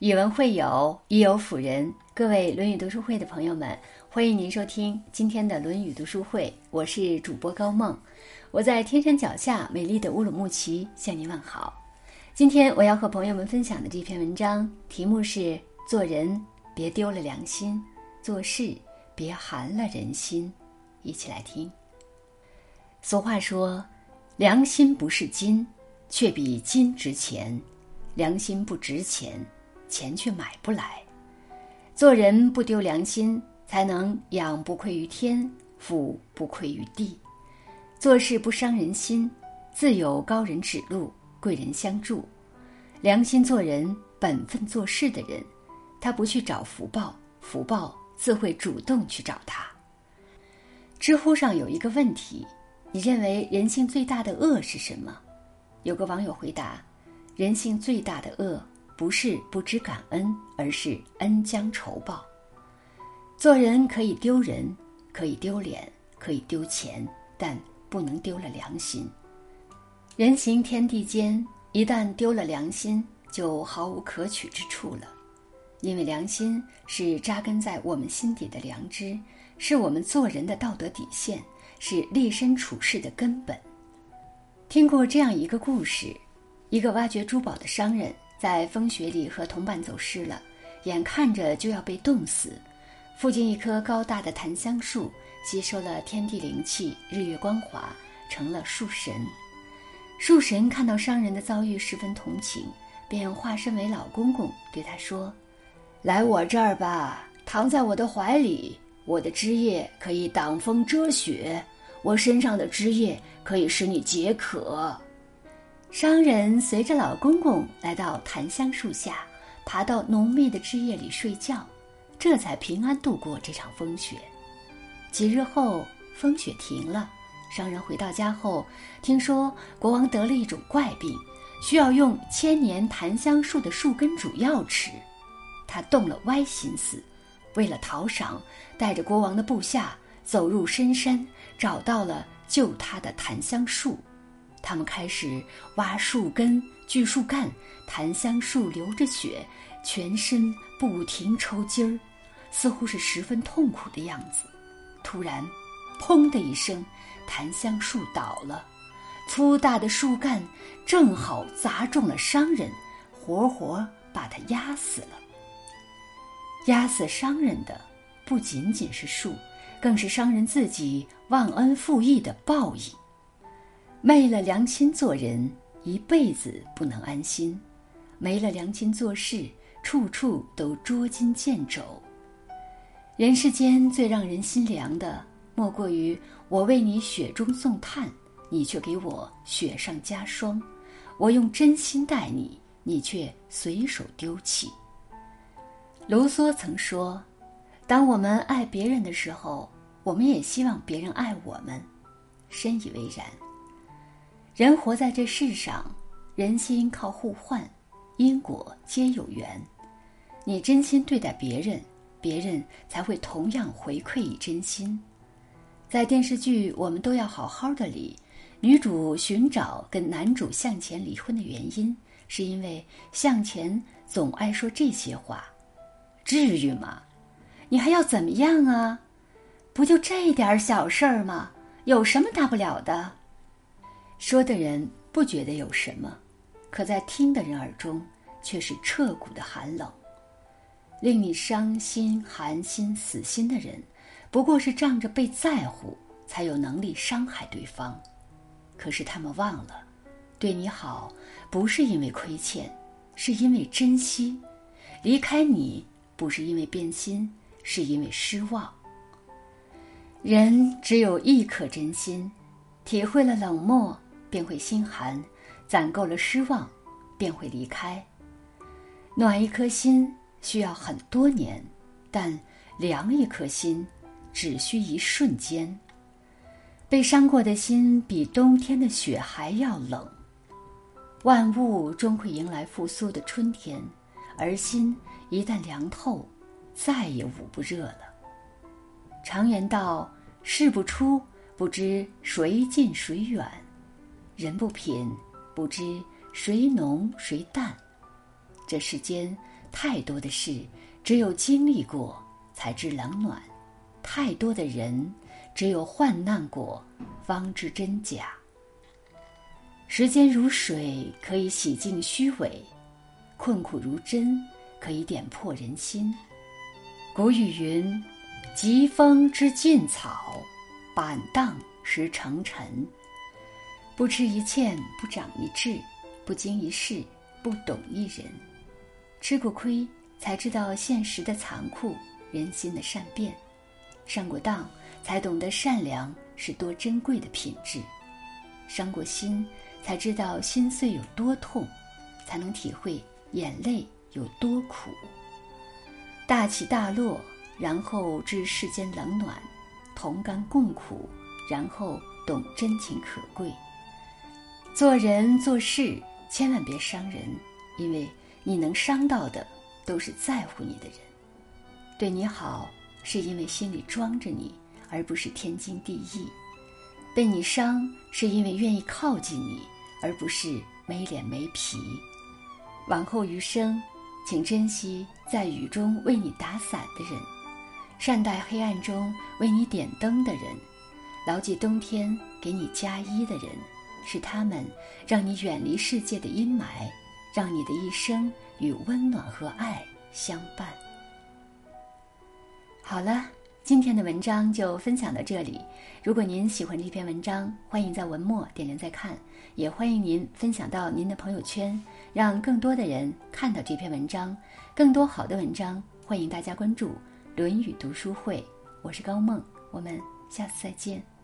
以文会友，以友辅仁。各位《论语》读书会的朋友们，欢迎您收听今天的《论语》读书会。我是主播高梦，我在天山脚下美丽的乌鲁木齐向您问好。今天我要和朋友们分享的这篇文章题目是：做人别丢了良心，做事别寒了人心。一起来听。俗话说：“良心不是金，却比金值钱；良心不值钱。”钱却买不来，做人不丢良心，才能养不愧于天，富不愧于地；做事不伤人心，自有高人指路，贵人相助。良心做人、本分做事的人，他不去找福报，福报自会主动去找他。知乎上有一个问题：你认为人性最大的恶是什么？有个网友回答：人性最大的恶。不是不知感恩，而是恩将仇报。做人可以丢人，可以丢脸，可以丢钱，但不能丢了良心。人行天地间，一旦丢了良心，就毫无可取之处了。因为良心是扎根在我们心底的良知，是我们做人的道德底线，是立身处世的根本。听过这样一个故事：一个挖掘珠宝的商人。在风雪里和同伴走失了，眼看着就要被冻死。附近一棵高大的檀香树吸收了天地灵气、日月光华，成了树神。树神看到商人的遭遇，十分同情，便化身为老公公，对他说：“来我这儿吧，躺在我的怀里，我的枝叶可以挡风遮雪，我身上的枝叶可以使你解渴。”商人随着老公公来到檀香树下，爬到浓密的枝叶里睡觉，这才平安度过这场风雪。几日后，风雪停了，商人回到家后，听说国王得了一种怪病，需要用千年檀香树的树根煮药吃。他动了歪心思，为了讨赏，带着国王的部下走入深山，找到了救他的檀香树。他们开始挖树根、锯树干，檀香树流着血，全身不停抽筋儿，似乎是十分痛苦的样子。突然，砰的一声，檀香树倒了，粗大的树干正好砸中了商人，活活把他压死了。压死商人的不仅仅是树，更是商人自己忘恩负义的报应。昧了良心做人，一辈子不能安心；没了良心做事，处处都捉襟见肘。人世间最让人心凉的，莫过于我为你雪中送炭，你却给我雪上加霜；我用真心待你，你却随手丢弃。卢梭曾说：“当我们爱别人的时候，我们也希望别人爱我们。”深以为然。人活在这世上，人心靠互换，因果皆有缘。你真心对待别人，别人才会同样回馈以真心。在电视剧《我们都要好好的》里，女主寻找跟男主向前离婚的原因，是因为向前总爱说这些话：“至于吗？你还要怎么样啊？不就这点小事儿吗？有什么大不了的？”说的人不觉得有什么，可在听的人耳中却是彻骨的寒冷。令你伤心、寒心、死心的人，不过是仗着被在乎，才有能力伤害对方。可是他们忘了，对你好不是因为亏欠，是因为珍惜；离开你不是因为变心，是因为失望。人只有一颗真心，体会了冷漠。便会心寒，攒够了失望，便会离开。暖一颗心需要很多年，但凉一颗心只需一瞬间。被伤过的心比冬天的雪还要冷。万物终会迎来复苏的春天，而心一旦凉透，再也捂不热了。常言道：“事不出，不知谁近谁远。”人不品，不知谁浓谁淡。这世间太多的事，只有经历过才知冷暖；太多的人，只有患难过方知真假。时间如水，可以洗净虚伪；困苦如针，可以点破人心。古语云：“疾风知劲草，板荡识成尘。”不吃一堑，不长一智，不经一事，不懂一人。吃过亏，才知道现实的残酷，人心的善变；上过当，才懂得善良是多珍贵的品质；伤过心，才知道心碎有多痛，才能体会眼泪有多苦。大起大落，然后知世间冷暖；同甘共苦，然后懂真情可贵。做人做事，千万别伤人，因为你能伤到的，都是在乎你的人。对你好，是因为心里装着你，而不是天经地义；被你伤，是因为愿意靠近你，而不是没脸没皮。往后余生，请珍惜在雨中为你打伞的人，善待黑暗中为你点灯的人，牢记冬天给你加衣的人。是他们让你远离世界的阴霾，让你的一生与温暖和爱相伴。好了，今天的文章就分享到这里。如果您喜欢这篇文章，欢迎在文末点亮再看，也欢迎您分享到您的朋友圈，让更多的人看到这篇文章。更多好的文章，欢迎大家关注《论语读书会》。我是高梦，我们下次再见。